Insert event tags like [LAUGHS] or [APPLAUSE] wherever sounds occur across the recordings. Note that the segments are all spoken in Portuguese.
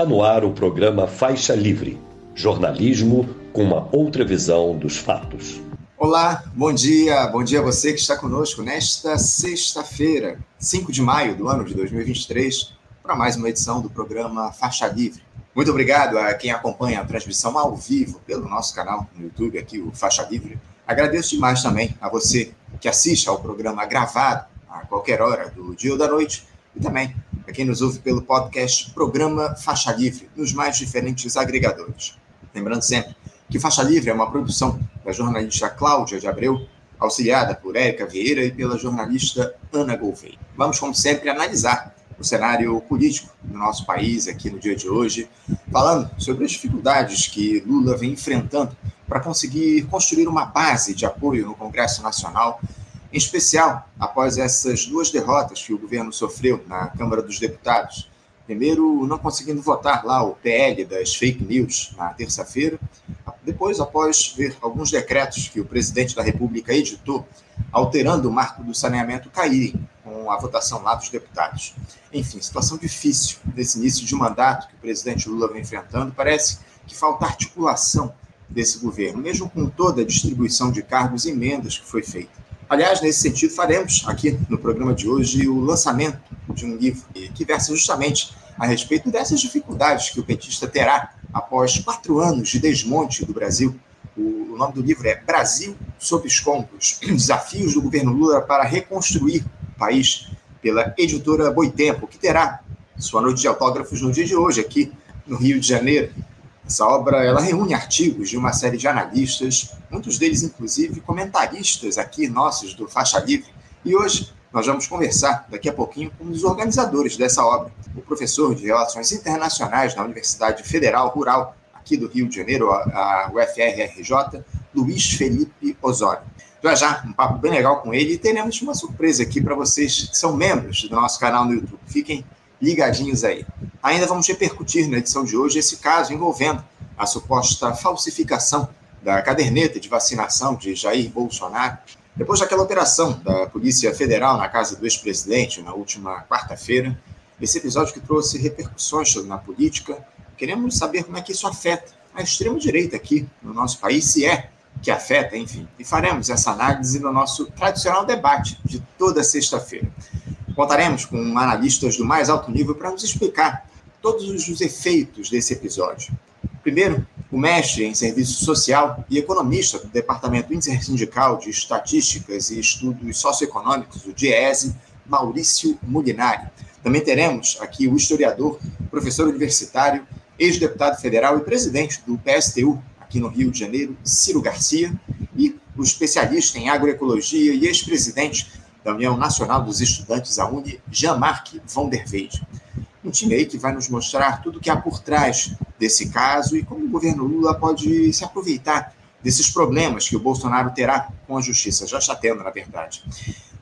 Está no ar o programa Faixa Livre, jornalismo com uma outra visão dos fatos. Olá, bom dia, bom dia a você que está conosco nesta sexta-feira, 5 de maio do ano de 2023, para mais uma edição do programa Faixa Livre. Muito obrigado a quem acompanha a transmissão ao vivo pelo nosso canal no YouTube, aqui o Faixa Livre. Agradeço demais também a você que assiste ao programa gravado a qualquer hora do dia ou da noite e também a quem nos ouve pelo podcast Programa Faixa Livre, nos mais diferentes agregadores. Lembrando sempre que Faixa Livre é uma produção da jornalista Cláudia de Abreu, auxiliada por Érica Vieira e pela jornalista Ana Gouveia. Vamos, como sempre, analisar o cenário político do nosso país aqui no dia de hoje, falando sobre as dificuldades que Lula vem enfrentando para conseguir construir uma base de apoio no Congresso Nacional em especial após essas duas derrotas que o governo sofreu na Câmara dos Deputados. Primeiro, não conseguindo votar lá o PL das fake news na terça-feira, depois, após ver alguns decretos que o presidente da República editou, alterando o marco do saneamento caírem com a votação lá dos deputados. Enfim, situação difícil nesse início de mandato que o presidente Lula vem enfrentando. Parece que falta articulação desse governo, mesmo com toda a distribuição de cargos e emendas que foi feita. Aliás, nesse sentido, faremos aqui no programa de hoje o lançamento de um livro que versa justamente a respeito dessas dificuldades que o petista terá após quatro anos de desmonte do Brasil. O nome do livro é Brasil sob escombros: [CLEARS THROAT] Desafios do governo Lula para reconstruir o país, pela editora Boitempo, que terá sua noite de autógrafos no dia de hoje, aqui no Rio de Janeiro. Essa obra ela reúne artigos de uma série de analistas, muitos deles, inclusive, comentaristas aqui nossos do Faixa Livre. E hoje nós vamos conversar daqui a pouquinho com um dos organizadores dessa obra, o professor de Relações Internacionais da Universidade Federal Rural, aqui do Rio de Janeiro, a UFRRJ, Luiz Felipe Osório. Já já, um papo bem legal com ele e teremos uma surpresa aqui para vocês que são membros do nosso canal no YouTube. Fiquem ligadinhos aí. Ainda vamos repercutir na edição de hoje esse caso envolvendo a suposta falsificação da caderneta de vacinação de Jair Bolsonaro, depois daquela operação da Polícia Federal na casa do ex-presidente na última quarta-feira. Esse episódio que trouxe repercussões na política, queremos saber como é que isso afeta a extrema-direita aqui no nosso país, se é que afeta, enfim. E faremos essa análise no nosso tradicional debate de toda sexta-feira. Contaremos com analistas do mais alto nível para nos explicar todos os efeitos desse episódio. Primeiro, o mestre em serviço social e economista do Departamento Intersindical de Estatísticas e Estudos Socioeconômicos, o DIESE, Maurício Mulinari. Também teremos aqui o historiador, professor universitário, ex-deputado federal e presidente do PSTU, aqui no Rio de Janeiro, Ciro Garcia, e o especialista em agroecologia e ex-presidente da União Nacional dos Estudantes, a UNE, Jean-Marc von der Weyde. Um time aí que vai nos mostrar tudo o que há por trás desse caso e como o governo Lula pode se aproveitar desses problemas que o Bolsonaro terá com a justiça, já está tendo, na verdade.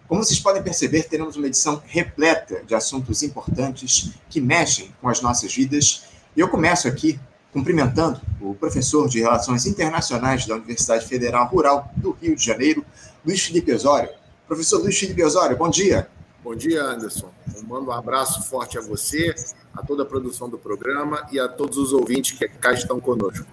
Como vocês podem perceber, teremos uma edição repleta de assuntos importantes que mexem com as nossas vidas. E eu começo aqui cumprimentando o professor de Relações Internacionais da Universidade Federal Rural do Rio de Janeiro, Luiz Felipe Osório. Professor Luiz Felipe Osório, bom dia. Bom dia, Anderson. Eu mando um abraço forte a você, a toda a produção do programa e a todos os ouvintes que cá estão conosco.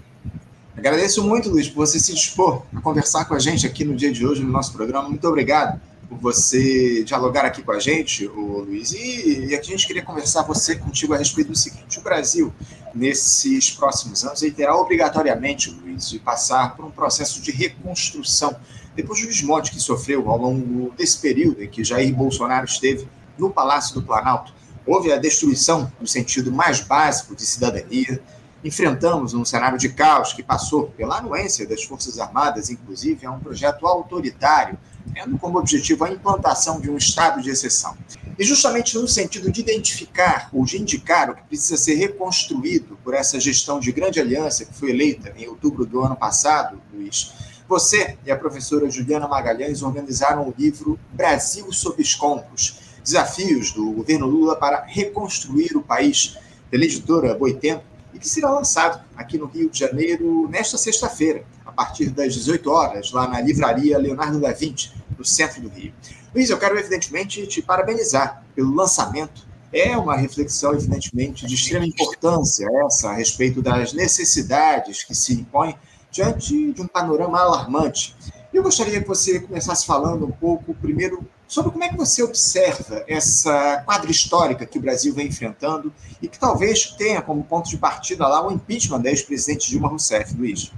Agradeço muito, Luiz, por você se dispor a conversar com a gente aqui no dia de hoje no nosso programa. Muito obrigado você dialogar aqui com a gente, o Luiz. E, e a gente queria conversar você contigo a respeito do seguinte: o Brasil, nesses próximos anos, ele terá obrigatoriamente, Luiz, de passar por um processo de reconstrução depois do desmonte que sofreu ao longo desse período em que Jair Bolsonaro esteve no Palácio do Planalto, houve a destruição no sentido mais básico de cidadania. Enfrentamos um cenário de caos que passou pela anuência das Forças Armadas, inclusive, a um projeto autoritário, tendo como objetivo a implantação de um estado de exceção. E justamente no sentido de identificar ou de indicar o que precisa ser reconstruído por essa gestão de grande aliança que foi eleita em outubro do ano passado, Luiz, você e a professora Juliana Magalhães organizaram o livro Brasil sob escombros, desafios do governo Lula para reconstruir o país, pela editora Boitempo, que será lançado aqui no Rio de Janeiro nesta sexta-feira, a partir das 18 horas, lá na livraria Leonardo da Vinci, no centro do Rio. Luiz, eu quero evidentemente te parabenizar pelo lançamento É uma reflexão, evidentemente, de extrema importância essa a respeito das necessidades que se impõem diante de um panorama alarmante. Eu gostaria que você começasse falando um pouco, primeiro, sobre como é que você observa essa quadra histórica que o Brasil vem enfrentando e que talvez tenha como ponto de partida lá o impeachment da ex-presidente Dilma Rousseff, Luiz.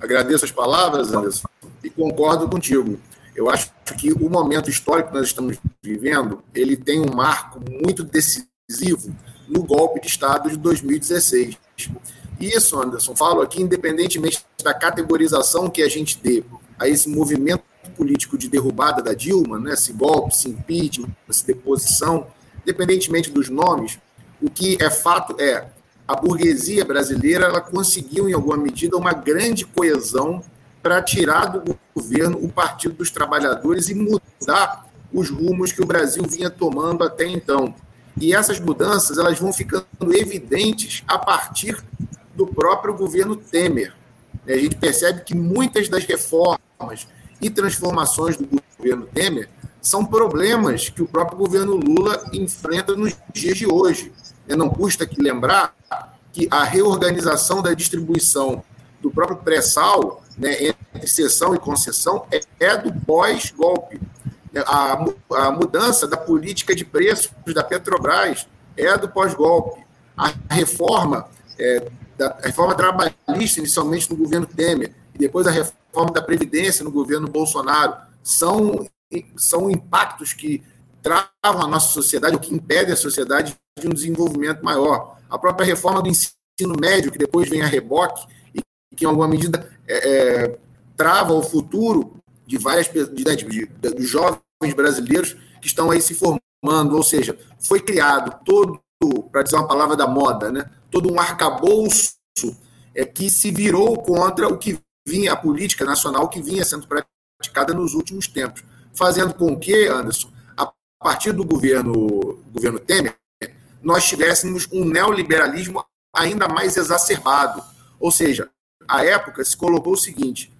Agradeço as palavras, Anderson, e concordo contigo. Eu acho que o momento histórico que nós estamos vivendo, ele tem um marco muito decisivo no golpe de Estado de 2016. Isso, Anderson, falo aqui independentemente da categorização que a gente dê a esse movimento político de derrubada da Dilma, né, esse golpe, esse impeachment, essa deposição, independentemente dos nomes, o que é fato é a burguesia brasileira ela conseguiu, em alguma medida, uma grande coesão para tirar do governo o Partido dos Trabalhadores e mudar os rumos que o Brasil vinha tomando até então. E essas mudanças elas vão ficando evidentes a partir do próprio governo Temer. A gente percebe que muitas das reformas e transformações do governo Temer são problemas que o próprio governo Lula enfrenta nos dias de hoje. Não custa aqui lembrar que a reorganização da distribuição do próprio pré-sal, né, entre sessão e concessão, é, é do pós-golpe. A, a mudança da política de preços da Petrobras é do pós-golpe. A reforma, é, da a reforma trabalhista, inicialmente no governo Temer, e depois a reforma da Previdência no governo Bolsonaro, são, são impactos que travam a nossa sociedade, o que impede a sociedade de um desenvolvimento maior. A própria reforma do ensino médio, que depois vem a reboque, e que, em alguma medida, é, é, trava o futuro de várias de, de, de, de jovens brasileiros que estão aí se formando, ou seja, foi criado todo, para dizer uma palavra da moda, né, todo um arcabouço é, que se virou contra o que vinha, a política nacional que vinha sendo praticada nos últimos tempos, fazendo com que, Anderson, a partir do governo, governo Temer, nós tivéssemos um neoliberalismo ainda mais exacerbado. Ou seja, a época se colocou o seguinte: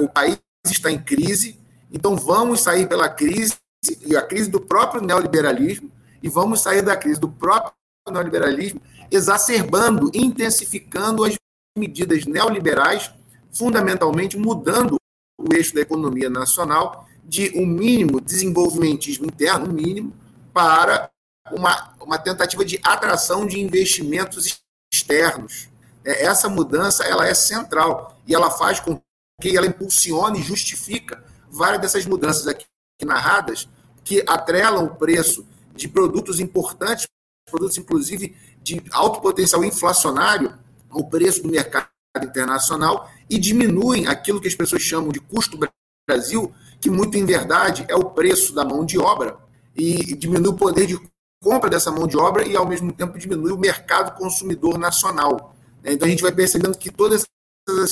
o país está em crise, então vamos sair pela crise, e a crise do próprio neoliberalismo, e vamos sair da crise do próprio neoliberalismo, exacerbando, intensificando as medidas neoliberais, fundamentalmente mudando o eixo da economia nacional de um mínimo desenvolvimentismo interno, um mínimo, para uma, uma tentativa de atração de investimentos externos. É, essa mudança ela é central e ela faz com que ela impulsione e justifica várias dessas mudanças aqui narradas que atrelam o preço de produtos importantes, produtos inclusive de alto potencial inflacionário, ao preço do mercado internacional e diminuem aquilo que as pessoas chamam de custo Brasil, que muito em verdade é o preço da mão de obra e diminui o poder de compra dessa mão de obra e, ao mesmo tempo, diminui o mercado consumidor nacional. Então, a gente vai percebendo que todas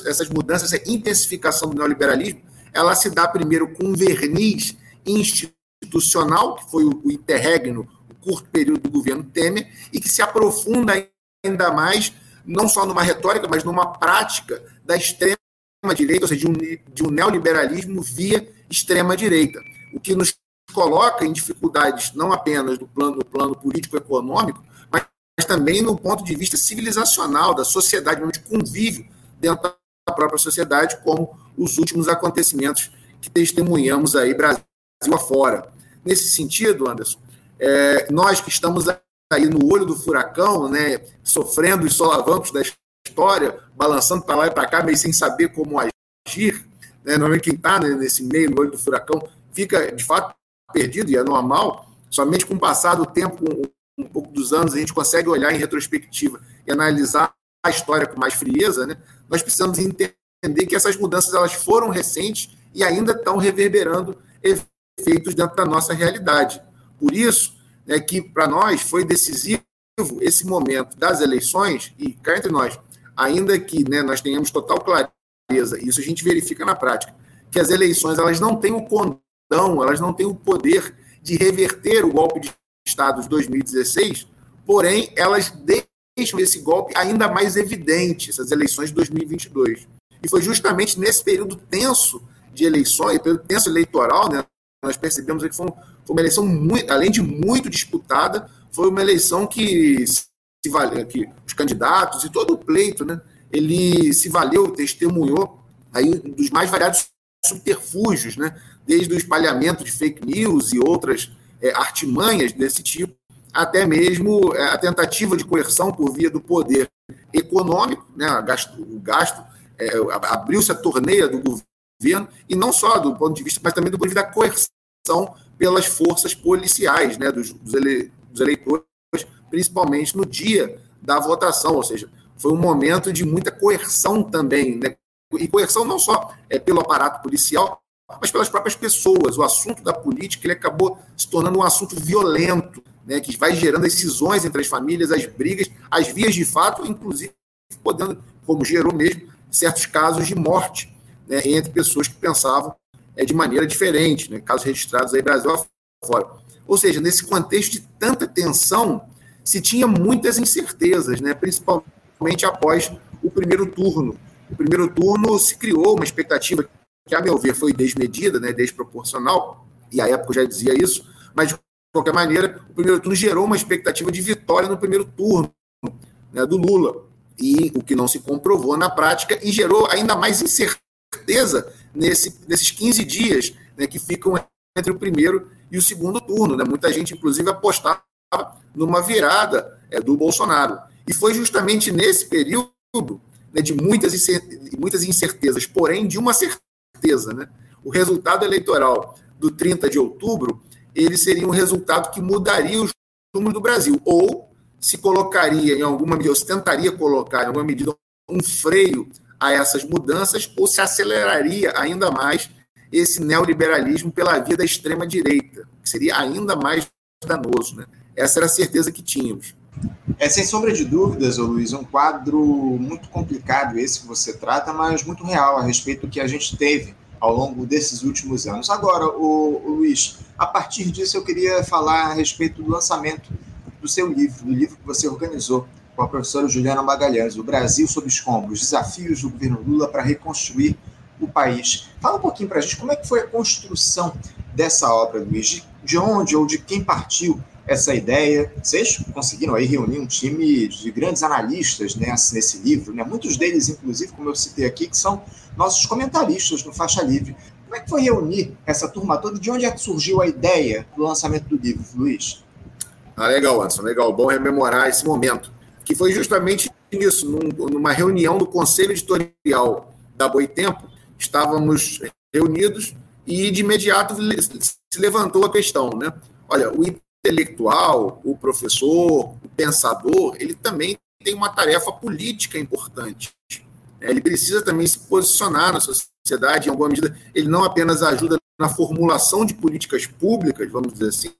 essas mudanças, essa intensificação do neoliberalismo, ela se dá primeiro com um verniz institucional, que foi o interregno, o curto período do governo Temer, e que se aprofunda ainda mais, não só numa retórica, mas numa prática da extrema-direita, ou seja, de um, de um neoliberalismo via extrema-direita, o que nos coloca em dificuldades não apenas do plano, do plano político-econômico, mas, mas também no ponto de vista civilizacional da sociedade, onde convive dentro da própria sociedade, como os últimos acontecimentos que testemunhamos aí Brasil afora. Nesse sentido, Anderson, é, nós que estamos aí no olho do furacão, né, sofrendo os solavancos da história, balançando para lá e para cá, meio sem saber como agir, né, normalmente quem está nesse meio, no olho do furacão, fica, de fato, perdido, e é normal, somente com o passar do tempo, com um pouco dos anos, a gente consegue olhar em retrospectiva e analisar a história com mais frieza, né? nós precisamos entender que essas mudanças elas foram recentes e ainda estão reverberando efeitos dentro da nossa realidade. Por isso, é que para nós foi decisivo esse momento das eleições, e cá entre nós, ainda que né, nós tenhamos total clareza, isso a gente verifica na prática, que as eleições elas não têm o então, elas não têm o poder de reverter o golpe de Estado de 2016, porém, elas deixam esse golpe ainda mais evidente, essas eleições de 2022. E foi justamente nesse período tenso de eleições, período tenso eleitoral, né, nós percebemos que foi, uma eleição, muito, além de muito disputada, foi uma eleição que se valeu, que os candidatos e todo o pleito, né, ele se valeu, testemunhou aí dos mais variados subterfúgios, né, desde o espalhamento de fake news e outras é, artimanhas desse tipo, até mesmo é, a tentativa de coerção por via do poder econômico, né, gasto, o gasto, é, abriu-se a torneira do governo, e não só do ponto de vista, mas também do ponto de vista da coerção pelas forças policiais né, dos, dos, ele, dos eleitores, principalmente no dia da votação, ou seja, foi um momento de muita coerção também, né? e coerção não só é pelo aparato policial, mas pelas próprias pessoas. O assunto da política ele acabou se tornando um assunto violento, né, que vai gerando as cisões entre as famílias, as brigas, as vias de fato, inclusive podendo, como gerou mesmo, certos casos de morte né, entre pessoas que pensavam é, de maneira diferente, né, casos registrados aí Brasil afora. Ou seja, nesse contexto de tanta tensão, se tinha muitas incertezas, né, principalmente após o primeiro turno. O primeiro turno se criou uma expectativa que, a meu ver, foi desmedida, né, desproporcional, e a época já dizia isso, mas, de qualquer maneira, o primeiro turno gerou uma expectativa de vitória no primeiro turno né, do Lula, e o que não se comprovou na prática, e gerou ainda mais incerteza nesse, nesses 15 dias né, que ficam entre o primeiro e o segundo turno. Né? Muita gente, inclusive, apostava numa virada é, do Bolsonaro. E foi justamente nesse período né, de muitas, muitas incertezas, porém de uma certeza né? O resultado eleitoral do 30 de outubro, ele seria um resultado que mudaria os números do Brasil, ou se colocaria em alguma medida, ou se tentaria colocar em alguma medida um freio a essas mudanças, ou se aceleraria ainda mais esse neoliberalismo pela via da extrema-direita, que seria ainda mais danoso. Né? Essa era a certeza que tínhamos. É sem sombra de dúvidas, ô Luiz, um quadro muito complicado esse que você trata, mas muito real a respeito do que a gente teve ao longo desses últimos anos. Agora, o, o Luiz, a partir disso eu queria falar a respeito do lançamento do seu livro, do livro que você organizou com a professora Juliana Magalhães, O Brasil sob escombros, desafios do governo Lula para reconstruir o país. Fala um pouquinho para a gente como é que foi a construção dessa obra, Luiz, de, de onde ou de quem partiu essa ideia. Vocês conseguiram aí reunir um time de grandes analistas nesse, nesse livro, né? muitos deles, inclusive, como eu citei aqui, que são nossos comentaristas no Faixa Livre. Como é que foi reunir essa turma toda? De onde é que surgiu a ideia do lançamento do livro, Luiz? Ah, legal, Anderson, legal. Bom rememorar esse momento, que foi justamente isso, num, numa reunião do Conselho Editorial da Boitempo, estávamos reunidos e de imediato se levantou a questão, né? Olha, o intelectual, o professor, o pensador, ele também tem uma tarefa política importante. Ele precisa também se posicionar na sociedade, em alguma medida, ele não apenas ajuda na formulação de políticas públicas, vamos dizer assim,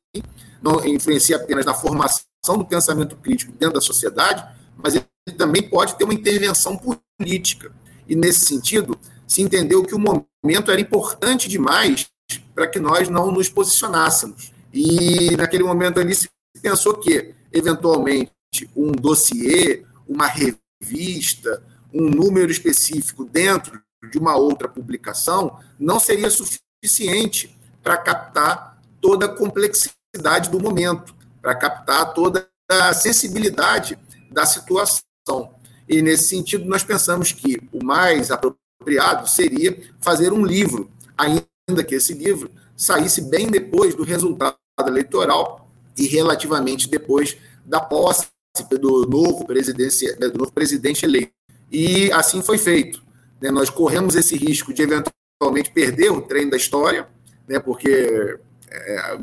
não influencia apenas na formação do pensamento crítico dentro da sociedade, mas ele também pode ter uma intervenção política. E, nesse sentido, se entendeu que o momento era importante demais para que nós não nos posicionássemos. E naquele momento ali se pensou que, eventualmente, um dossiê, uma revista, um número específico dentro de uma outra publicação não seria suficiente para captar toda a complexidade do momento, para captar toda a sensibilidade da situação. E, nesse sentido, nós pensamos que o mais apropriado seria fazer um livro, ainda que esse livro saísse bem depois do resultado eleitoral e relativamente depois da posse do novo, do novo presidente eleito. E assim foi feito. Né? Nós corremos esse risco de eventualmente perder o trem da história, né? porque é,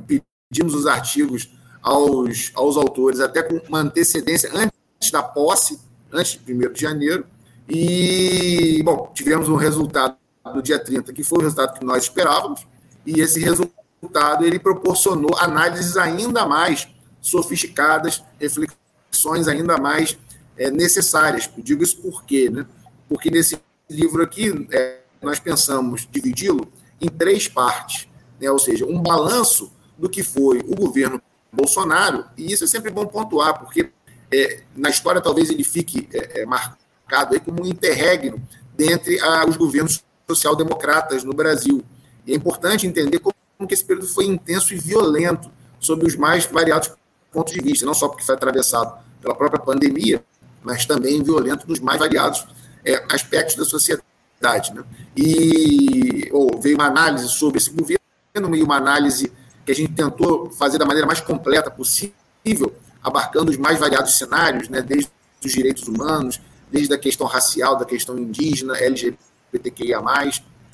pedimos os artigos aos, aos autores até com uma antecedência antes da posse, antes de 1 de janeiro. E, bom, tivemos um resultado do dia 30, que foi o resultado que nós esperávamos, e esse resultado ele proporcionou análises ainda mais sofisticadas, reflexões ainda mais é, necessárias. Eu digo isso por quê? Né? Porque nesse livro aqui, é, nós pensamos dividi-lo em três partes, né? ou seja, um balanço do que foi o governo Bolsonaro, e isso é sempre bom pontuar, porque é, na história talvez ele fique é, é marcado aí como um interregno dentre ah, os governos social-democratas no Brasil. E é importante entender como, como que esse período foi intenso e violento sob os mais variados pontos de vista, não só porque foi atravessado pela própria pandemia, mas também violento nos mais variados é, aspectos da sociedade. Né? E ou, veio uma análise sobre esse governo e uma análise que a gente tentou fazer da maneira mais completa possível, abarcando os mais variados cenários, né? desde os direitos humanos, desde a questão racial, da questão indígena, LGBTQIA+,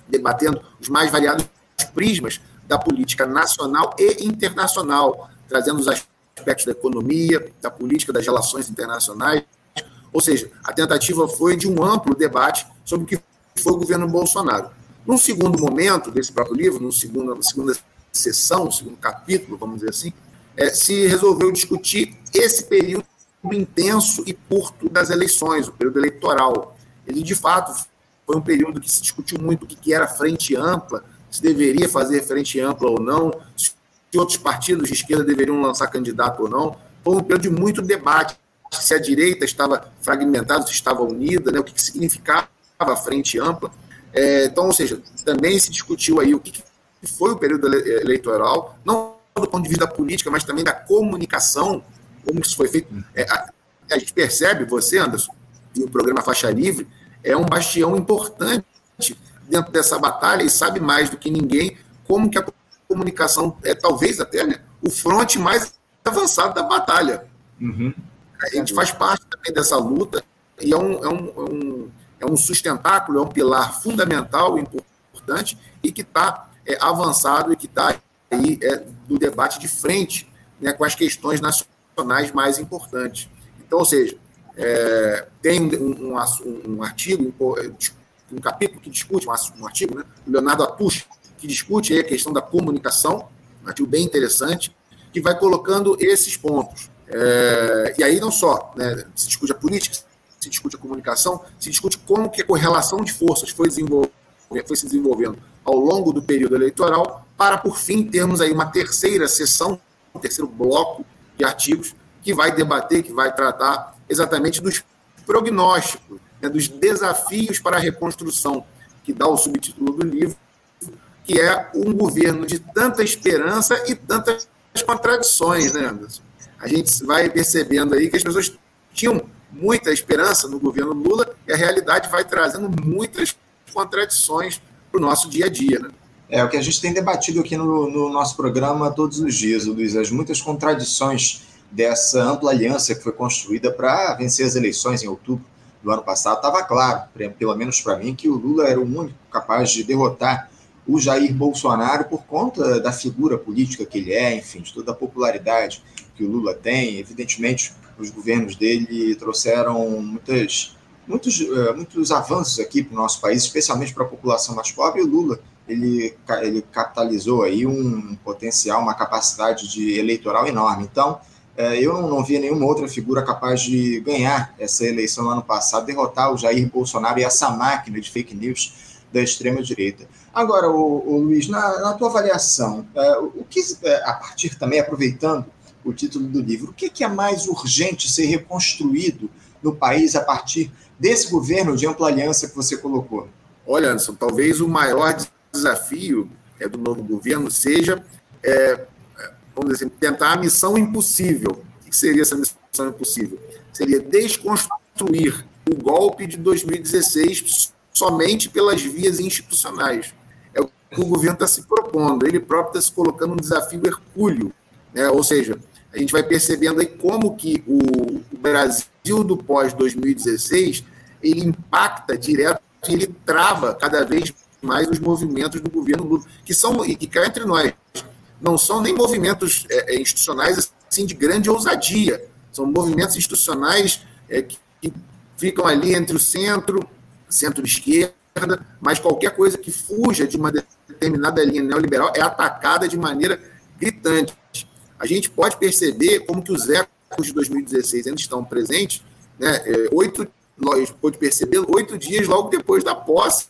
debatendo os mais variados prismas da política nacional e internacional, trazendo os aspectos da economia, da política, das relações internacionais. Ou seja, a tentativa foi de um amplo debate sobre o que foi o governo Bolsonaro. Num segundo momento desse próprio livro, numa segunda, segunda sessão, segundo capítulo, vamos dizer assim, é, se resolveu discutir esse período intenso e curto das eleições, o período eleitoral. Ele, de fato, foi um período que se discutiu muito o que era frente ampla, se deveria fazer frente ampla ou não, se outros partidos de esquerda deveriam lançar candidato ou não. Foi um período de muito debate, se a direita estava fragmentada, se estava unida, né, o que significava a frente ampla. É, então, ou seja, também se discutiu aí o que foi o período eleitoral, não do ponto de vista da política, mas também da comunicação, como isso foi feito. É, a, a gente percebe, você, Anderson, e o programa Faixa Livre, é um bastião importante dentro dessa batalha e sabe mais do que ninguém como que a comunicação é talvez até né, o fronte mais avançado da batalha. Uhum. A gente faz parte também dessa luta e é um, é um, é um, é um sustentáculo, é um pilar fundamental, importante e que está é, avançado e que está aí é, do debate de frente né, com as questões nacionais mais importantes. Então, ou seja, é, tem um, um, um artigo, um capítulo que discute, um artigo, né? Leonardo Atush, que discute a questão da comunicação, um artigo bem interessante, que vai colocando esses pontos. É, e aí não só né, se discute a política, se discute a comunicação, se discute como que a correlação de forças foi, foi se desenvolvendo ao longo do período eleitoral, para por fim termos aí uma terceira sessão, um terceiro bloco de artigos que vai debater, que vai tratar exatamente dos prognósticos, né, dos desafios para a reconstrução, que dá o subtítulo do livro, que é um governo de tanta esperança e tantas contradições, né, Anderson? A gente vai percebendo aí que as pessoas tinham muita esperança no governo Lula e a realidade vai trazendo muitas contradições para o nosso dia a dia, né? É o que a gente tem debatido aqui no, no nosso programa todos os dias, Luiz, as muitas contradições dessa ampla aliança que foi construída para vencer as eleições em outubro do ano passado, estava claro, pelo menos para mim, que o Lula era o único capaz de derrotar o Jair Bolsonaro por conta da figura política que ele é, enfim, de toda a popularidade que o Lula tem. Evidentemente, os governos dele trouxeram muitas, muitos, eh, muitos avanços aqui para o nosso país, especialmente para a população mais pobre. E o Lula ele, ele capitalizou aí um potencial, uma capacidade de eleitoral enorme. Então, é, eu não, via nenhuma outra figura capaz de ganhar essa eleição no ano passado, derrotar o Jair Bolsonaro e essa máquina de fake news da extrema-direita. Agora, o, o Luiz, na, na, tua avaliação, é, o que, é, a partir também, aproveitando o título do livro, o que, que é mais urgente ser reconstruído no país a partir desse governo de ampla aliança que você colocou? Olha, Anderson, talvez o maior desafio é, do novo governo seja é, vamos dizer assim, tentar a missão impossível. O que seria essa missão impossível? Seria desconstruir o golpe de 2016 somente pelas vias institucionais. É o que o governo está se propondo. Ele próprio está se colocando um desafio hercúleo. Né? Ou seja, a gente vai percebendo aí como que o Brasil do pós-2016 ele impacta direto, ele trava cada vez mais os movimentos do governo Lula, que são, e cá entre nós, não são nem movimentos é, é, institucionais assim de grande ousadia, são movimentos institucionais é, que, que ficam ali entre o centro, centro-esquerda, mas qualquer coisa que fuja de uma determinada linha neoliberal é atacada de maneira gritante. A gente pode perceber como que os ecos de 2016 ainda estão presentes, né? É, oito, pode perceber oito dias logo depois da posse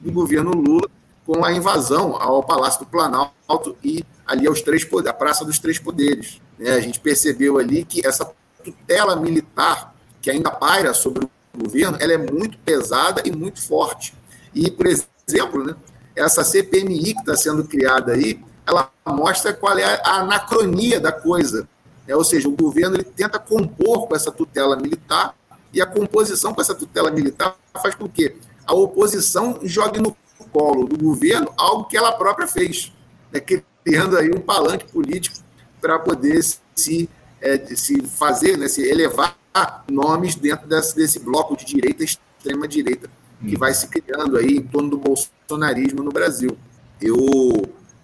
do governo Lula com a invasão ao Palácio do Planalto e ali aos três poderes, a Praça dos Três Poderes. Né? A gente percebeu ali que essa tutela militar que ainda paira sobre o governo, ela é muito pesada e muito forte. E, por exemplo, né, essa CPMI que está sendo criada aí, ela mostra qual é a anacronia da coisa. É, ou seja, o governo ele tenta compor com essa tutela militar e a composição com essa tutela militar faz com que a oposição jogue no colo do governo algo que ela própria fez, né, criando aí um palanque político para poder se, é, se fazer, né, se elevar nomes dentro desse, desse bloco de direita extrema direita que vai se criando aí em torno do bolsonarismo no Brasil. Eu,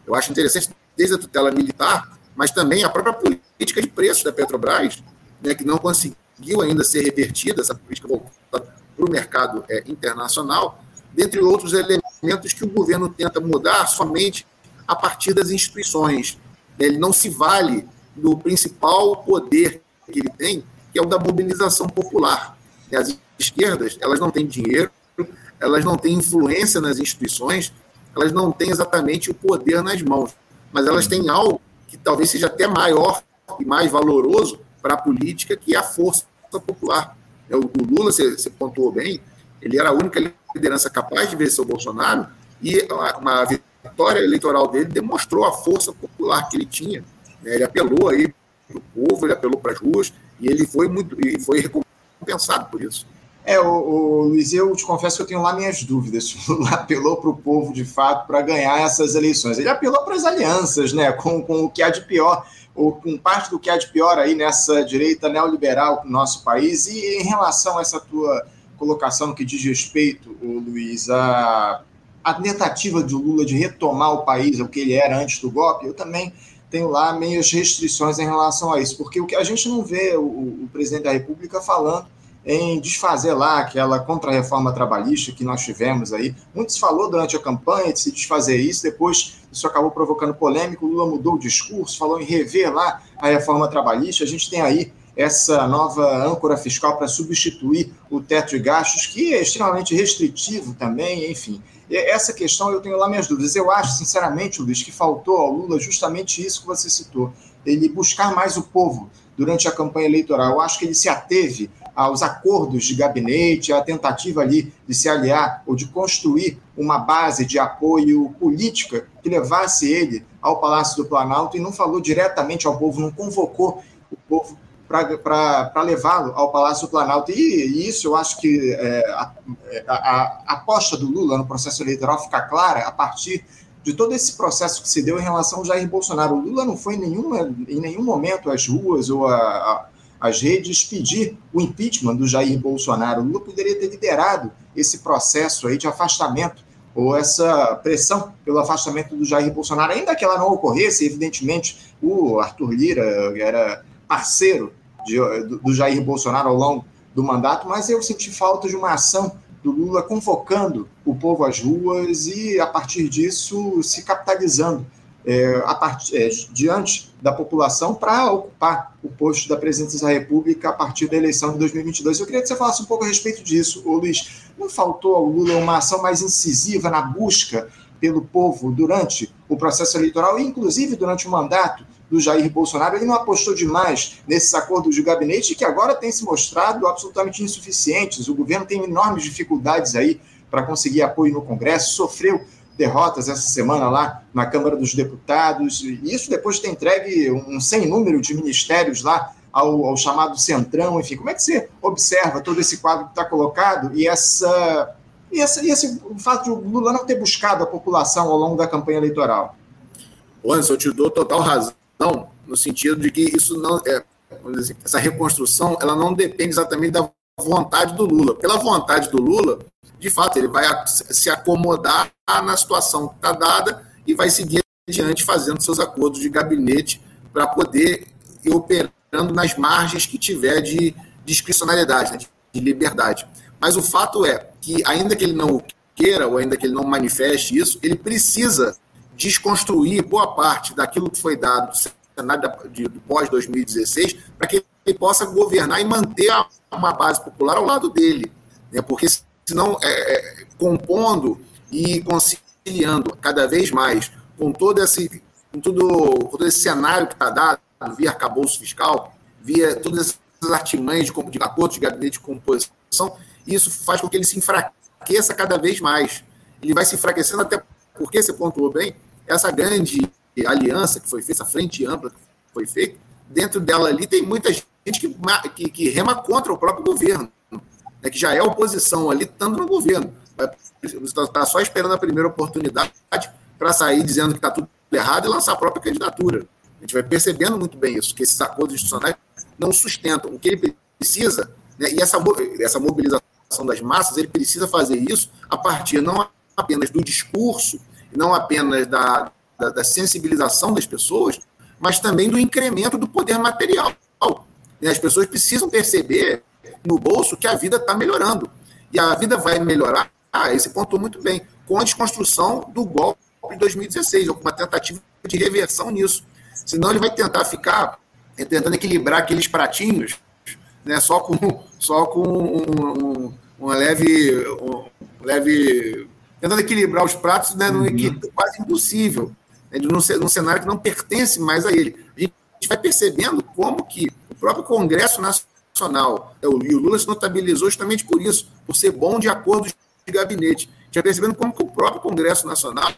eu acho interessante desde a tutela militar, mas também a própria política de preços da Petrobras, né, que não conseguiu ainda ser revertida, essa política voltada para o mercado é, internacional, dentre outros elementos que o governo tenta mudar somente a partir das instituições. Ele não se vale do principal poder que ele tem, que é o da mobilização popular. As esquerdas, elas não têm dinheiro, elas não têm influência nas instituições, elas não têm exatamente o poder nas mãos, mas elas têm algo que talvez seja até maior e mais valoroso para a política, que é a força popular. É, o Lula, você, pontuou bem, ele era a única liderança capaz de vencer o Bolsonaro e uma vitória eleitoral dele demonstrou a força popular que ele tinha. Né? Ele apelou aí para o povo, ele apelou para as ruas e ele foi muito e foi recompensado por isso. É, o, o, Luiz, eu te confesso que eu tenho lá minhas dúvidas. [LAUGHS] O Lula apelou para o povo, de fato, para ganhar essas eleições. Ele apelou para as alianças, né, com, com o que há de pior, ou com parte do que há de pior aí nessa direita neoliberal no nosso país. E em relação a essa tua colocação que diz respeito, o Luiz, a, a tentativa do Lula de retomar o país ao que ele era antes do golpe, eu também tenho lá meias restrições em relação a isso, porque o que a gente não vê o, o presidente da República falando em desfazer lá aquela contra-reforma trabalhista que nós tivemos aí. Muitos falou durante a campanha de se desfazer isso, depois isso acabou provocando polêmica, o Lula mudou o discurso, falou em rever lá a reforma trabalhista. A gente tem aí essa nova âncora fiscal para substituir o teto de gastos, que é extremamente restritivo também, enfim. Essa questão eu tenho lá minhas dúvidas. Eu acho, sinceramente, Luiz, que faltou ao Lula justamente isso que você citou, ele buscar mais o povo durante a campanha eleitoral. Eu acho que ele se ateve aos acordos de gabinete, à tentativa ali de se aliar ou de construir uma base de apoio política que levasse ele ao Palácio do Planalto e não falou diretamente ao povo, não convocou o povo para levá-lo ao Palácio do Planalto. E, e, isso eu acho que é, a, a, a aposta do Lula no processo eleitoral fica clara a partir de todo esse processo que se deu em relação ao Jair Bolsonaro. O Lula não foi em nenhum, em nenhum momento às ruas ou a, a, às redes pedir o impeachment do Jair Bolsonaro. O Lula poderia ter liderado esse processo aí de afastamento ou essa pressão pelo afastamento do Jair Bolsonaro, ainda que ela não ocorresse, evidentemente, o Arthur Lira era parceiro de, do, do Jair Bolsonaro ao longo do mandato, mas eu senti falta de uma ação do Lula convocando o povo às ruas e, a partir disso, se capitalizando é, part... é, diante da população para ocupar o posto da presidência da República a partir da eleição de 2022. Eu queria que você falasse um pouco a respeito disso, ô Luiz. Não faltou ao Lula uma ação mais incisiva na busca pelo povo durante o processo eleitoral, inclusive durante o mandato do Jair Bolsonaro, ele não apostou demais nesses acordos de gabinete que agora têm se mostrado absolutamente insuficientes. O governo tem enormes dificuldades aí para conseguir apoio no Congresso, sofreu derrotas essa semana lá na Câmara dos Deputados, e isso depois de ter entregue um sem número de ministérios lá ao, ao, chamado Centrão, enfim, como é que você observa todo esse quadro que está colocado e essa e, essa, e esse o fato de o Lula não ter buscado a população ao longo da campanha eleitoral? Anderson, eu te dou total razão no sentido de que isso não é, assim, essa reconstrução, ela não depende exatamente da vontade do Lula. Pela vontade do Lula, de fato, ele vai se acomodar na situação que está dada e vai seguir adiante fazendo seus acordos de gabinete para poder ir operando nas margens que tiver de discricionalidade, né, de liberdade. Mas o fato é que, ainda que ele não queira, ou ainda que ele não manifeste isso, ele precisa desconstruir boa parte daquilo que foi dado do cenário de, do pós-2016 para que ele possa governar e manter uma base popular ao lado dele. Né? Porque, senão, é, é, compondo e conciliando cada vez mais com todo esse, com tudo, com todo esse cenário que está dado, via arcabouço fiscal, via todas essas artimanhas de, de acordo de gabinete de composição, isso faz com que ele se enfraqueça cada vez mais. Ele vai se enfraquecendo até porque você pontuou bem, essa grande aliança que foi feita, essa frente ampla que foi feita, dentro dela ali tem muita gente que, que, que rema contra o próprio governo, né, que já é oposição ali, estando no governo. Está só esperando a primeira oportunidade para sair dizendo que está tudo errado e lançar a própria candidatura. A gente vai percebendo muito bem isso, que esses acordos institucionais não sustentam. O que ele precisa, né, e essa, essa mobilização das massas, ele precisa fazer isso a partir não apenas do discurso, não apenas da, da, da sensibilização das pessoas, mas também do incremento do poder material. As pessoas precisam perceber no bolso que a vida está melhorando. E a vida vai melhorar, ah, esse ponto muito bem, com a desconstrução do golpe de 2016, ou com uma tentativa de reversão nisso. Senão ele vai tentar ficar é, tentando equilibrar aqueles pratinhos né, só com, [LAUGHS] só com um, um, uma leve, um leve. tentando equilibrar os pratos né, num uhum. quase impossível, né, num, num cenário que não pertence mais a ele. A gente vai percebendo como que o próprio Congresso Nacional, é, o Lula se notabilizou justamente por isso, por ser bom de acordo de gabinete. Vai percebendo como que o próprio Congresso Nacional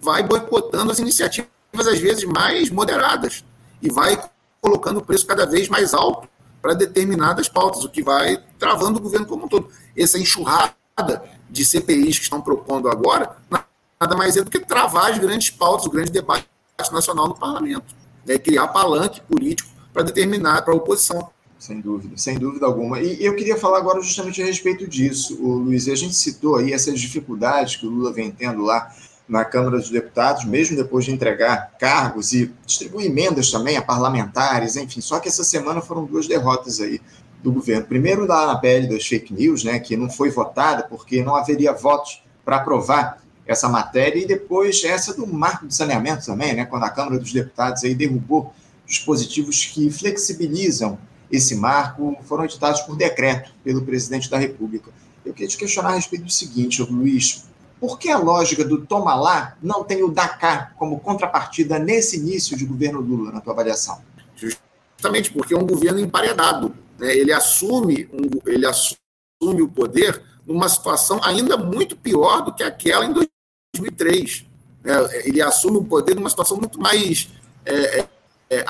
vai boicotando as iniciativas, às vezes, mais moderadas, e vai colocando o preço cada vez mais alto para determinadas pautas, o que vai travando o governo como um todo. Essa enxurrada de CPIs que estão propondo agora, nada mais é do que travar as grandes pautas, o grande debate nacional no parlamento. Né? Criar palanque político para determinar, para a oposição. Sem dúvida, sem dúvida alguma. E eu queria falar agora justamente a respeito disso, o Luiz. A gente citou aí essas dificuldades que o Lula vem tendo lá na Câmara dos Deputados, mesmo depois de entregar cargos e distribuir emendas também a parlamentares, enfim. Só que essa semana foram duas derrotas aí do governo. Primeiro, da pele das fake news, né, que não foi votada porque não haveria votos para aprovar essa matéria, e depois essa do marco de saneamento também, né, quando a Câmara dos Deputados aí derrubou dispositivos que flexibilizam esse marco, foram editados por decreto pelo presidente da República. Eu queria te questionar a respeito do seguinte, Luiz, por que a lógica do toma lá não tem o Dakar como contrapartida nesse início de governo Lula, na tua avaliação? Justamente porque é um governo emparedado. Né? Ele, assume um, ele assume o poder numa situação ainda muito pior do que aquela em 2003. Né? Ele assume o poder numa situação muito mais é, é,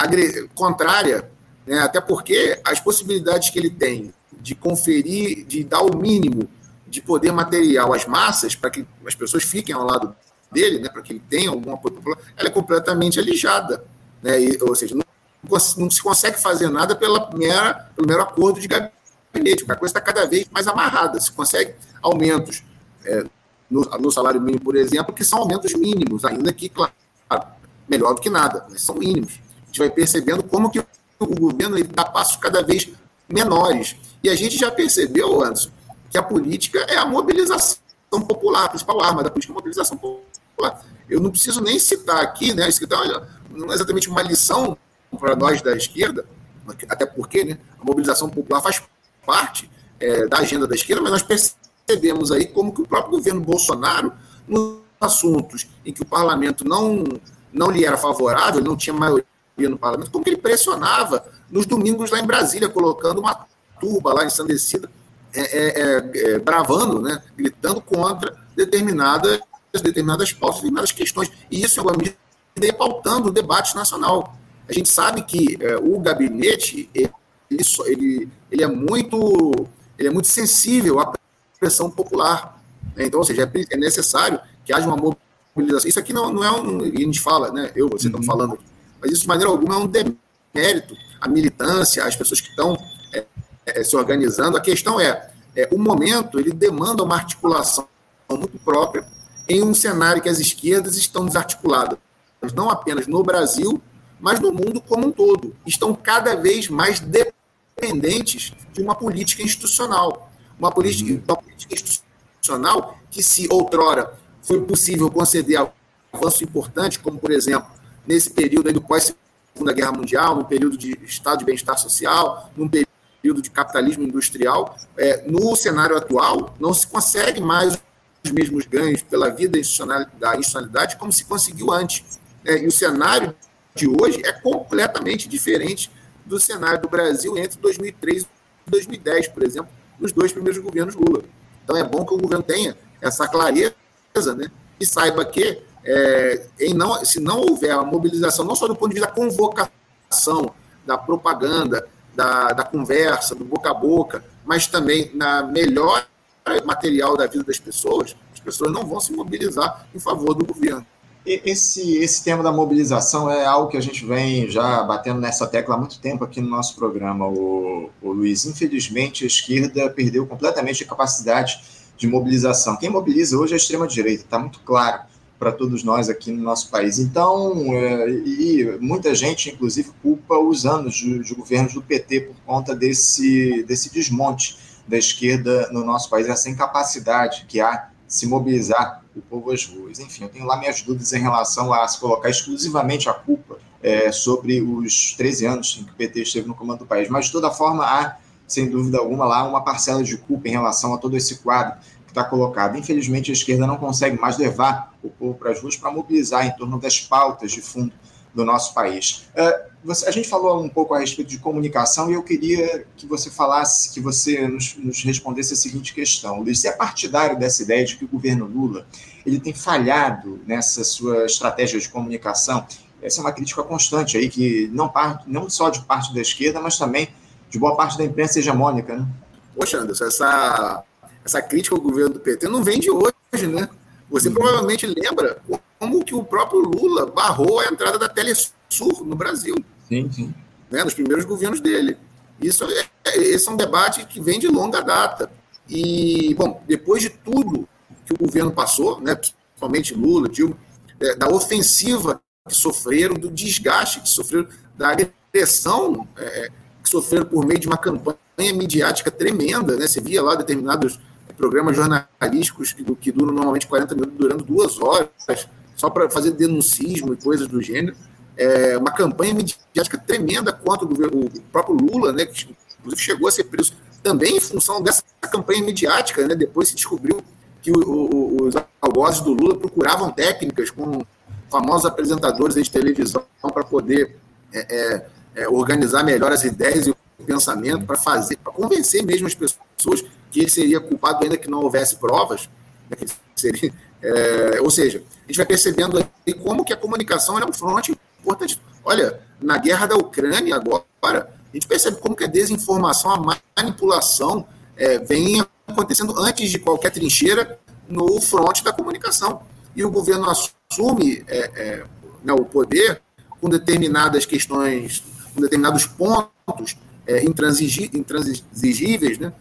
contrária, né? até porque as possibilidades que ele tem de conferir, de dar o mínimo de poder material às massas, para que as pessoas fiquem ao lado dele, né, para que ele tenha alguma popular, ela é completamente alijada. Né, e, ou seja, não, não, se consegue fazer nada pela mera, pelo mero acordo de gabinete, a coisa está cada vez mais amarrada. Se consegue aumentos é, no, no, salário mínimo, por exemplo, que são aumentos mínimos, ainda que, claro, melhor do que nada, mas são mínimos. Gente vai percebendo como que o governo dá passos cada vez menores. E a gente já percebeu, Anderson, que a política é a mobilização popular, a principal arma da política é a mobilização popular. Eu não preciso nem citar aqui, né? Isso não é exatamente uma lição para nós da esquerda, até porque né, a mobilização popular faz parte é, da agenda da esquerda, mas nós percebemos aí como que o próprio governo Bolsonaro, nos assuntos em que o parlamento não, não lhe era favorável, não tinha maioria no parlamento, como que ele pressionava nos domingos lá em Brasília, colocando uma turba lá ensandecida é, é, é, é, bravando, né, gritando contra determinadas, determinadas pautas, determinadas questões. E isso, em alguma medida, é pautando o debate nacional. A gente sabe que é, o gabinete ele, ele, ele, é muito, ele é muito sensível à pressão popular. Né? Então, ou seja, é, necessário que haja uma mobilização. Isso aqui não, não é um. E a gente fala, né? Eu, você estão uhum. falando, mas isso de maneira alguma é um demérito. A militância, as pessoas que estão é, se organizando. A questão é, é, o momento ele demanda uma articulação muito própria em um cenário que as esquerdas estão desarticuladas, não apenas no Brasil, mas no mundo como um todo. Estão cada vez mais dependentes de uma política institucional. Uma política, uhum. uma política institucional que, se outrora foi possível conceder avanço importante, como, por exemplo, nesse período do pós-Segunda Guerra Mundial, no período de estado de bem-estar social, num período de capitalismo industrial, é, no cenário atual, não se consegue mais os mesmos ganhos pela vida da institucionalidade como se conseguiu antes. É, e o cenário de hoje é completamente diferente do cenário do Brasil entre 2003 e 2010, por exemplo, nos dois primeiros governos Lula. Então é bom que o governo tenha essa clareza né, e saiba que é, em não, se não houver a mobilização, não só do ponto de vista da convocação da propaganda, da, da conversa, do boca a boca, mas também na melhor material da vida das pessoas, as pessoas não vão se mobilizar em favor do governo. Esse, esse tema da mobilização é algo que a gente vem já batendo nessa tecla há muito tempo aqui no nosso programa, o, o Luiz. Infelizmente, a esquerda perdeu completamente a capacidade de mobilização. Quem mobiliza hoje é a extrema-direita, está muito claro para todos nós aqui no nosso país. Então, é, e muita gente, inclusive, culpa os anos de, de governos do PT por conta desse, desse desmonte da esquerda no nosso país, essa incapacidade que há de se mobilizar o povo às ruas. Enfim, eu tenho lá minhas dúvidas em relação a se colocar exclusivamente a culpa é, sobre os 13 anos em que o PT esteve no comando do país. Mas, de toda forma, há, sem dúvida alguma, lá uma parcela de culpa em relação a todo esse quadro está colocado. Infelizmente, a esquerda não consegue mais levar o povo para as ruas para mobilizar em torno das pautas de fundo do nosso país. Você, a gente falou um pouco a respeito de comunicação e eu queria que você falasse, que você nos, nos respondesse a seguinte questão. Luiz, você é partidário dessa ideia de que o governo Lula ele tem falhado nessa sua estratégia de comunicação? Essa é uma crítica constante aí, que não, não só de parte da esquerda, mas também de boa parte da imprensa hegemônica, né? Poxa, Anderson, essa, essa crítica ao governo do PT não vem de hoje, né? Você uhum. provavelmente lembra como que o próprio Lula barrou a entrada da Telesur no Brasil. Sim, sim. Né, nos primeiros governos dele. Isso é, esse é um debate que vem de longa data. E, bom, depois de tudo que o governo passou, né, principalmente Lula, Dilma, é, da ofensiva que sofreram, do desgaste que sofreram, da agressão é, que sofreram por meio de uma campanha midiática tremenda, né? Você via lá determinados programas jornalísticos que, que duram normalmente 40 minutos, durando duas horas, só para fazer denuncismo e coisas do gênero é, uma campanha mediática tremenda contra o, governo, o próprio Lula, né, que inclusive chegou a ser preso também em função dessa campanha mediática. Né, depois se descobriu que o, o, os algozes do Lula procuravam técnicas com famosos apresentadores de televisão para poder é, é, é, organizar melhor as ideias e o pensamento para fazer, para convencer mesmo as pessoas que ele seria culpado ainda que não houvesse provas, né, seria, é, ou seja, a gente vai percebendo aí como que a comunicação é um fronte importante. Olha, na guerra da Ucrânia agora, a gente percebe como que a desinformação, a manipulação é, vem acontecendo antes de qualquer trincheira no fronte da comunicação. E o governo assume é, é, né, o poder com determinadas questões, com determinados pontos é, intransigíveis, né,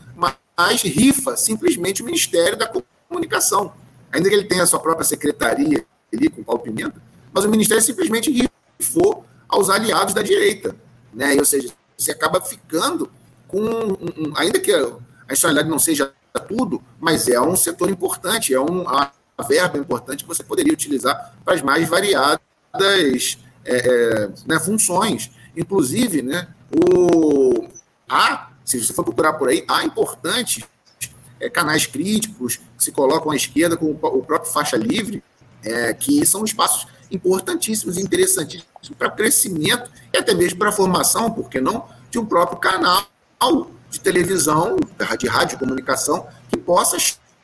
mas rifa simplesmente o Ministério da Comunicação. Ainda que ele tenha a sua própria secretaria ali com o Paulo Pimenta, mas o Ministério simplesmente rifa for aos aliados da direita. Né? Ou seja, você acaba ficando com, um, um, ainda que a, institucionalidade não seja tudo, mas é um setor importante, é um, uma verba importante que você poderia utilizar para as mais variadas é, é, né, funções. Inclusive, né, o, há, se você for procurar por aí, há importantes é, canais críticos que se colocam à esquerda, com o próprio Faixa Livre, é, que são espaços importantíssimos interessantíssimos para crescimento e até mesmo para a formação, por que não, de um próprio canal de televisão, de rádio comunicação, que possa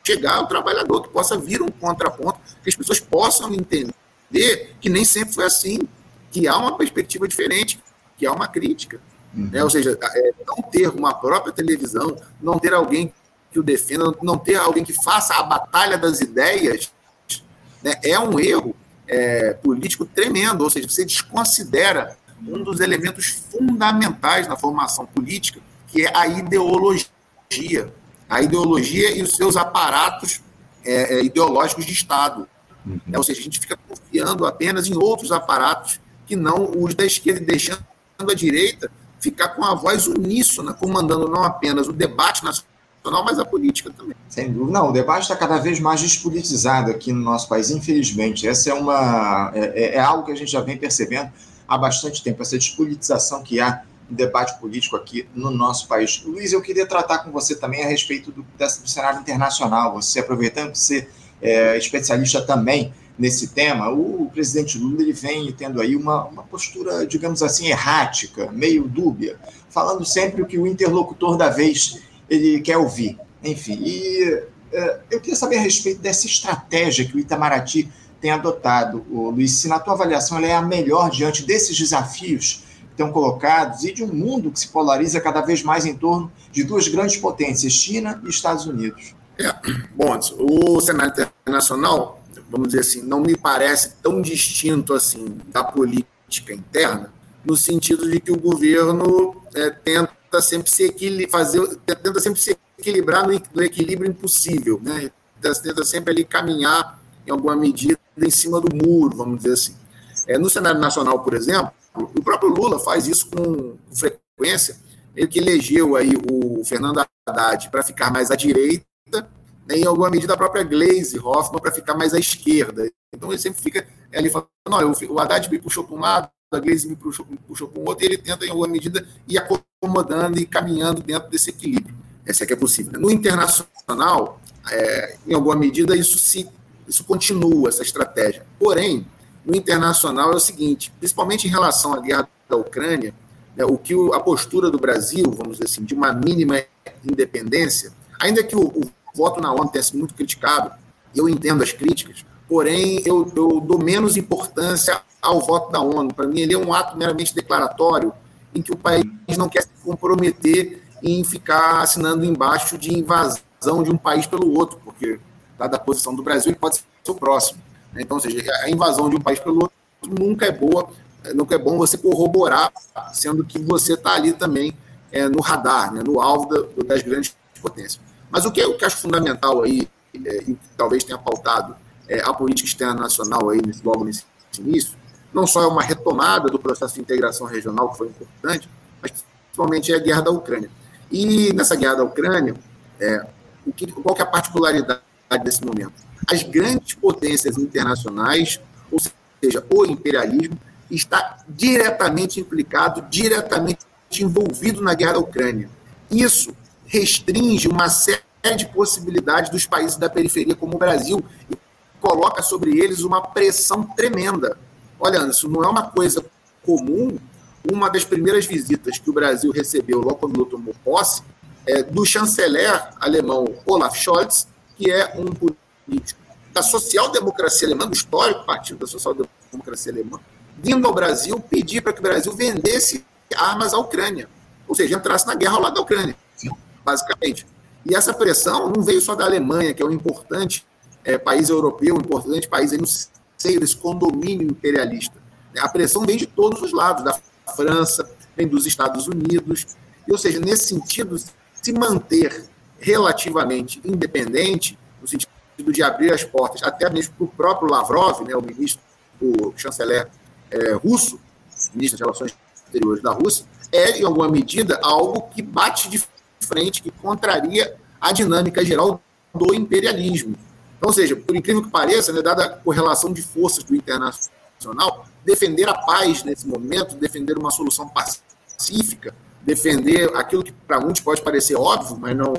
chegar ao trabalhador, que possa vir um contraponto, que as pessoas possam entender que nem sempre foi assim, que há uma perspectiva diferente, que há uma crítica. Uhum. Né? Ou seja, é, não ter uma própria televisão, não ter alguém que o defenda, não ter alguém que faça a batalha das ideias, né? é um erro é, político tremendo, ou seja, você desconsidera um dos elementos fundamentais na formação política, que é a ideologia. A ideologia e os seus aparatos é, é, ideológicos de Estado. Uhum. É, ou seja, a gente fica confiando apenas em outros aparatos que não os da esquerda, deixando a direita ficar com a voz uníssona, comandando não apenas o debate nacional, mas a política também. Sem dúvida. Não, o debate está cada vez mais despolitizado aqui no nosso país, infelizmente. Essa é uma é, é, é, algo que a gente já vem percebendo há bastante tempo, essa despolitização que há no debate político aqui no nosso país. Luiz, eu queria tratar com você também a respeito do, do cenário internacional. Você, aproveitando que você é especialista também nesse tema, o, presidente Lula ele vem tendo aí uma, uma postura, digamos assim, errática, meio dúbia, falando sempre o que o interlocutor da vez ele quer ouvir. Enfim, e uh, eu queria saber a respeito dessa estratégia que o Itamaraty tem adotado, o Luiz, se na tua avaliação ela é a melhor diante desses desafios que estão colocados e de um mundo que se polariza cada vez mais em torno de duas grandes potências, China e Estados Unidos. É, bom, o cenário internacional, vamos dizer assim, não me parece tão distinto assim da política interna, no sentido de que o governo é, tenta sempre se fazer, tenta sempre se equilibrar no, no equilíbrio impossível, né? Tenta sempre ali caminhar em alguma medida em cima do muro, vamos dizer assim. É, no cenário nacional, por exemplo, o próprio Lula faz isso com frequência. Ele que elegeu aí o Fernando Haddad para ficar mais à direita, em alguma medida a própria Glaze Hoffman para ficar mais à esquerda. Então ele sempre fica ali falando, não, o Haddad me puxou para um lado, a Glaze me puxou, me puxou para um outro, e ele tenta, em alguma medida, ir acomodando e caminhando dentro desse equilíbrio. Essa é que é possível. No internacional, é, em alguma medida, isso se isso continua, essa estratégia. Porém, no internacional é o seguinte, principalmente em relação à guerra da Ucrânia, né, o que a postura do Brasil, vamos dizer assim, de uma mínima independência, ainda que o, o voto na ONU tenha sido muito criticado, eu entendo as críticas, porém eu, eu dou menos importância ao voto da ONU. Para mim, ele é um ato meramente declaratório em que o país não quer se comprometer em ficar assinando embaixo de invasão de um país pelo outro, porque, dada a posição do Brasil, ele pode ser o próximo. Então, ou seja, a invasão de um país pelo outro nunca é boa, nunca é bom você corroborar, sendo que você está ali também é, no radar, né, no alvo da, das grandes potências. Mas o que, que acho fundamental aí, é, e talvez tenha pautado é, a política externa nacional aí, logo nesse início, não só é uma retomada do processo de integração regional, que foi importante, mas principalmente é a guerra da Ucrânia. E nessa guerra da Ucrânia, é, o que, qual que é a particularidade desse momento? As grandes potências internacionais, ou seja, o imperialismo, está diretamente implicado, diretamente envolvido na guerra da Ucrânia. Isso restringe uma série de possibilidades dos países da periferia, como o Brasil, e coloca sobre eles uma pressão tremenda. Olha, isso não é uma coisa comum. Uma das primeiras visitas que o Brasil recebeu logo quando tomou posse é do chanceler alemão Olaf Scholz, que é um político da social-democracia alemã, do histórico partido da social-democracia alemã, vindo ao Brasil pedir para que o Brasil vendesse armas à Ucrânia, ou seja, entrasse na guerra ao lado da Ucrânia, basicamente. E essa pressão não veio só da Alemanha, que é um importante é, país europeu, um importante país aí no seio desse condomínio imperialista. A pressão vem de todos os lados, da França, vem dos Estados Unidos, e, ou seja, nesse sentido, se manter relativamente independente, no sentido de abrir as portas, até mesmo para o próprio Lavrov, né, o ministro, o chanceler é, russo, ministro das Relações Exteriores da Rússia, é, em alguma medida, algo que bate de frente, que contraria a dinâmica geral do imperialismo. Então, ou seja, por incrível que pareça, né, dada a correlação de forças do internacional, defender a paz nesse momento, defender uma solução pacífica, defender aquilo que para muitos pode parecer óbvio, mas não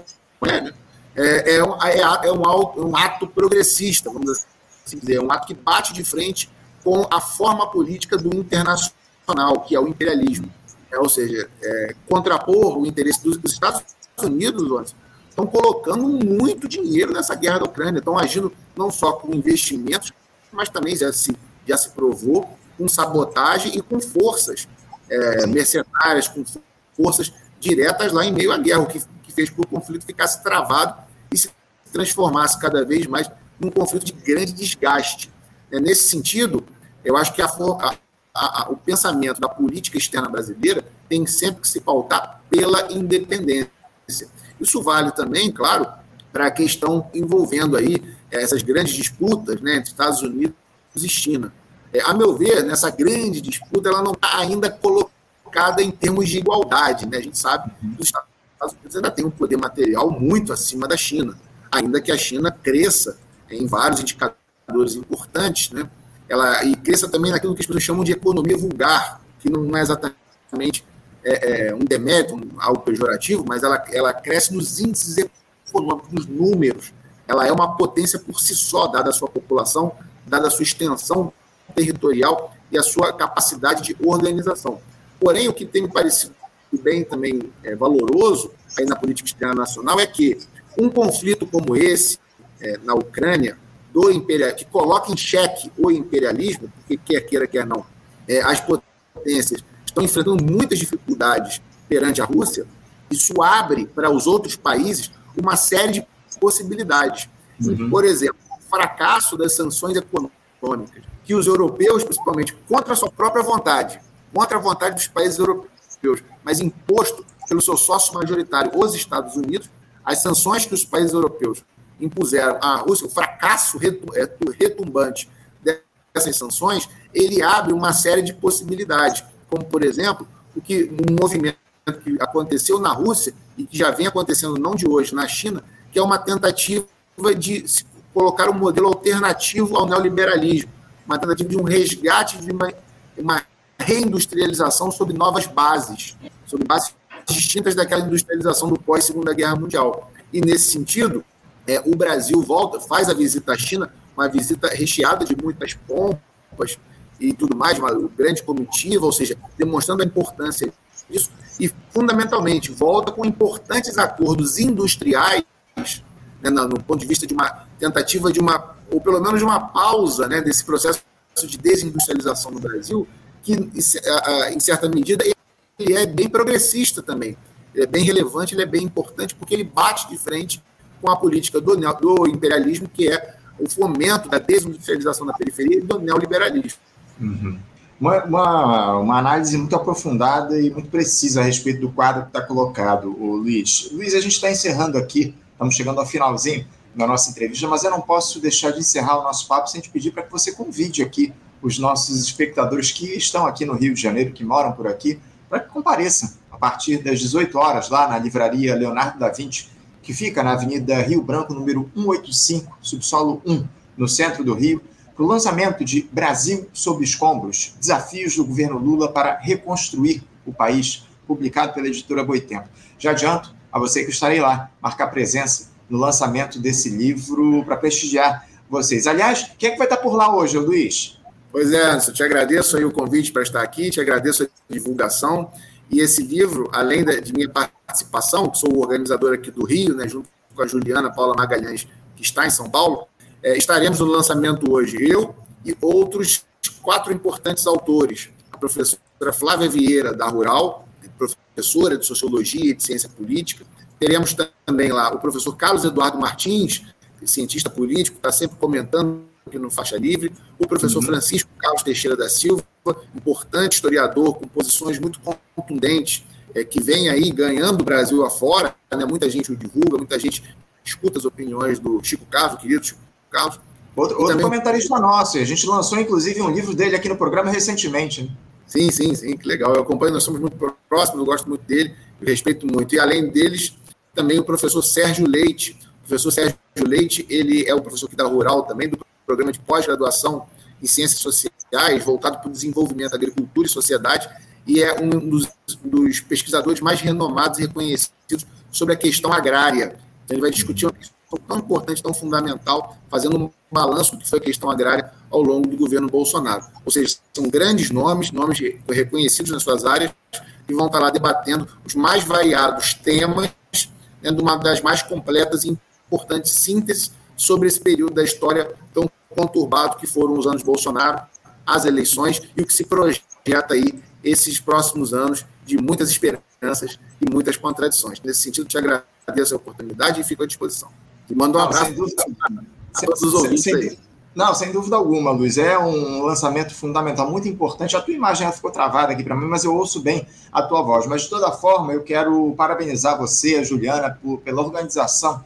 é, né? é, é, um, é, é um, um, ato progressista, vamos assim dizer, é um ato que bate de frente com a forma política do internacional, que é o imperialismo. É, ou seja, é, contrapor o interesse dos, dos Estados Unidos, estão colocando muito dinheiro nessa guerra da Ucrânia, estão agindo não só com investimentos, mas também já se, já se provou com sabotagem e com forças é, mercenárias, com forças diretas lá em meio à guerra, o que, que fez com que o conflito ficasse travado e se transformasse cada vez mais num conflito de grande desgaste. É, nesse sentido, eu acho que a, a, a, o pensamento da política externa brasileira tem sempre que se pautar pela independência. Isso vale também, claro, para a questão envolvendo aí essas grandes disputas né, entre Estados Unidos e China. É, a meu ver, nessa grande disputa, ela não está ainda colocada em termos de igualdade. Né? A gente sabe que os Estados Unidos ainda tem um poder material muito acima da China, ainda que a China cresça em vários indicadores importantes, né? ela, e cresça também naquilo que as pessoas chamam de economia vulgar, que não é exatamente é, é, um demérito, um, algo pejorativo, mas ela, ela cresce nos índices econômicos, nos números. Ela é uma potência por si só, dada a sua população, dada a sua extensão territorial e a sua capacidade de organização. Porém, o que tem me parecido bem também é, valoroso aí na política externa nacional é que um conflito como esse é, na Ucrânia, do imperial, que coloca em xeque o imperialismo, porque quer queira, quer não, é, as potências estão enfrentando muitas dificuldades perante a Rússia, isso abre para os outros países uma série de possibilidades. Uhum. Por exemplo, o fracasso das sanções econômicas, que os europeus, principalmente, contra a sua própria vontade, contra a vontade dos países europeus, mas imposto pelo seu sócio majoritário, os Estados Unidos, as sanções que os países europeus impuseram à Rússia, o fracasso é, retumbante dessas sanções, ele abre uma série de possibilidades, como, por exemplo, o que um movimento que aconteceu na Rússia e que já vem acontecendo não de hoje na China, que é uma tentativa de colocar um modelo alternativo ao neoliberalismo, uma tentativa de um resgate de uma, uma reindustrialização sob novas bases, sob bases distintas daquela industrialização do pós-Segunda Guerra Mundial. E, nesse sentido, é, o Brasil volta, faz a visita à China, uma visita recheada de muitas pompas e tudo mais, uma grande comitiva, ou seja, demonstrando a importância disso, e, fundamentalmente, volta com importantes acordos industriais, né, no, ponto de vista de uma tentativa de uma, ou pelo menos de uma pausa né, desse processo de desindustrialização no Brasil, que, em certa medida, ele é bem progressista também. Ele é bem relevante, ele é bem importante, porque ele bate de frente com a política do, do imperialismo, que é o fomento da desindustrialização da periferia e do neoliberalismo. Uhum. Uma, uma, uma, análise muito aprofundada e muito precisa a respeito do quadro que está colocado, o Luiz. Luiz, a gente está encerrando aqui, estamos chegando ao finalzinho da nossa entrevista, mas eu não posso deixar de encerrar o nosso papo sem te pedir para que você convide aqui os nossos espectadores que estão aqui no Rio de Janeiro, que moram por aqui, para que compareçam a partir das 18 horas lá na livraria Leonardo da Vinci, que fica na Avenida Rio Branco, número 185, subsolo 1, no centro do Rio, o lançamento de Brasil sob escombros, desafios do governo Lula para reconstruir o país, publicado pela editora Boitempo. Já adianto a você que estarei lá, marcar presença no lançamento desse livro para prestigiar vocês. Aliás, quem é que vai estar por lá hoje, Luiz? Pois é, Anderson, te agradeço aí o convite para estar aqui, te agradeço a divulgação. E esse livro, além de minha participação, sou o organizador aqui do Rio, né, junto com a Juliana Paula Magalhães, que está em São Paulo, é, estaremos no lançamento hoje, eu e outros quatro importantes autores. A professora Flávia Vieira, da Rural, professora de Sociologia e de Ciência Política. Teremos também lá o professor Carlos Eduardo Martins, cientista político, está sempre comentando aqui no Faixa Livre, o professor uhum. Francisco Carlos Teixeira da Silva, importante historiador, com posições muito contundentes, é, que vem aí ganhando o Brasil afora, né? muita gente o divulga, muita gente escuta as opiniões do Chico Carlos, querido Chico Carlos. Outro, outro também... comentarista nosso, a gente lançou inclusive um livro dele aqui no programa recentemente. Né? Sim, sim, sim, que legal. Eu acompanho, nós somos muito próximos, eu gosto muito dele, respeito muito. E além deles, também o professor Sérgio Leite. O professor Sérgio Leite, ele é o professor aqui da Rural também, do programa de pós-graduação em Ciências Sociais, voltado para o desenvolvimento da agricultura e sociedade, e é um dos, dos pesquisadores mais renomados e reconhecidos sobre a questão agrária. Então, ele vai discutir tão importante, tão fundamental, fazendo um balanço do que foi a questão agrária ao longo do governo Bolsonaro. Ou seja, são grandes nomes, nomes reconhecidos nas suas áreas, que vão estar lá debatendo os mais variados temas, de uma das mais completas e importantes sínteses sobre esse período da história tão conturbado que foram os anos Bolsonaro, as eleições e o que se projeta aí esses próximos anos de muitas esperanças e muitas contradições. Nesse sentido, te agradeço a oportunidade e fico à disposição. E mando um abraço a todos os ouvintes aí. Não, sem dúvida alguma, Luiz. É um lançamento fundamental, muito importante. A tua imagem ficou travada aqui para mim, mas eu ouço bem a tua voz. Mas, de toda forma, eu quero parabenizar você, a Juliana, por, pela organização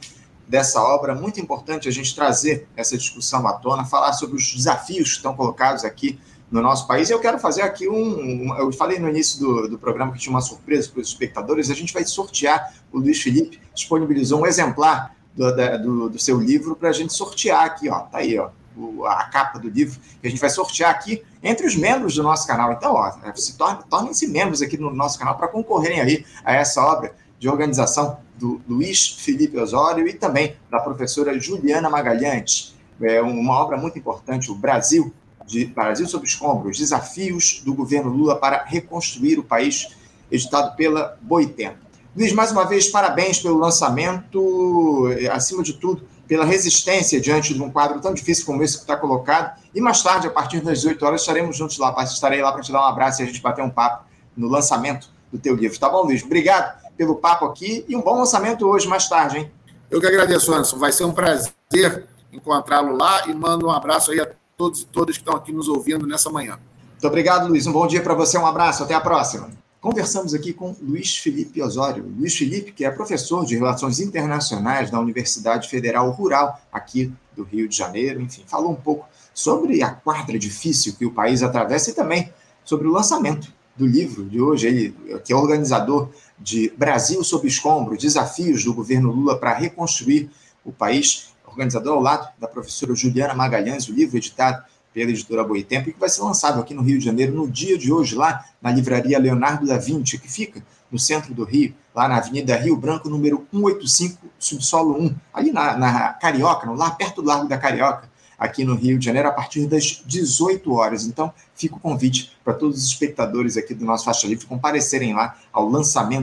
dessa obra. Muito importante a gente trazer essa discussão à tona, falar sobre os desafios que estão colocados aqui no nosso país. Eu quero fazer aqui um. um eu falei no início do, do programa que tinha uma surpresa para os espectadores. A gente vai sortear. O Luiz Felipe disponibilizou um exemplar do, do, do seu livro para a gente sortear aqui, ó. Tá aí, ó. O, a capa do livro que a gente vai sortear aqui entre os membros do nosso canal. Então, ó, se tornem-se membros aqui no nosso canal para concorrerem aí a essa obra de organização do Luiz Felipe Osório e também da professora Juliana Magalhães. É uma obra muito importante, o Brasil, de Brasil sob escombros, desafios do governo Lula para reconstruir o país, editado pela Boitempo. Luiz, mais uma vez, parabéns pelo lançamento, acima de tudo, pela resistência diante de um quadro tão difícil como esse que está colocado. E mais tarde, a partir das 18 horas, estaremos juntos lá. Estarei lá para te dar um abraço e a gente bater um papo no lançamento do teu livro. Tá bom, Luiz? Obrigado pelo papo aqui e um bom lançamento hoje, mais tarde, hein? Eu que agradeço, Anderson. Vai ser um prazer encontrá-lo lá e mando um abraço aí a todos e todas que estão aqui nos ouvindo nessa manhã. Muito obrigado, Luiz. Um bom dia para você, um abraço, até a próxima. Conversamos aqui com Luiz Felipe Osório. Luiz Felipe, que é professor de Relações Internacionais da Universidade Federal Rural, aqui do Rio de Janeiro. Enfim, falou um pouco sobre a quadra difícil que o país atravessa e também sobre o lançamento do livro de hoje, ele, que é organizador de Brasil sob escombro, desafios do governo Lula para reconstruir o país, organizador ao lado da professora Juliana Magalhães, o livro editado pela editora Boitempo, e que vai ser lançado aqui no Rio de Janeiro no dia de hoje, lá na livraria Leonardo da Vinci, que fica no centro do Rio, lá na Avenida Rio Branco, número 185, subsolo 1, ali na, na Carioca, no, lá perto do Largo da Carioca, aqui no Rio de Janeiro, a partir das 18 horas. Então, fica o convite para todos os espectadores aqui do nosso Faixa Livre comparecerem lá ao lançamento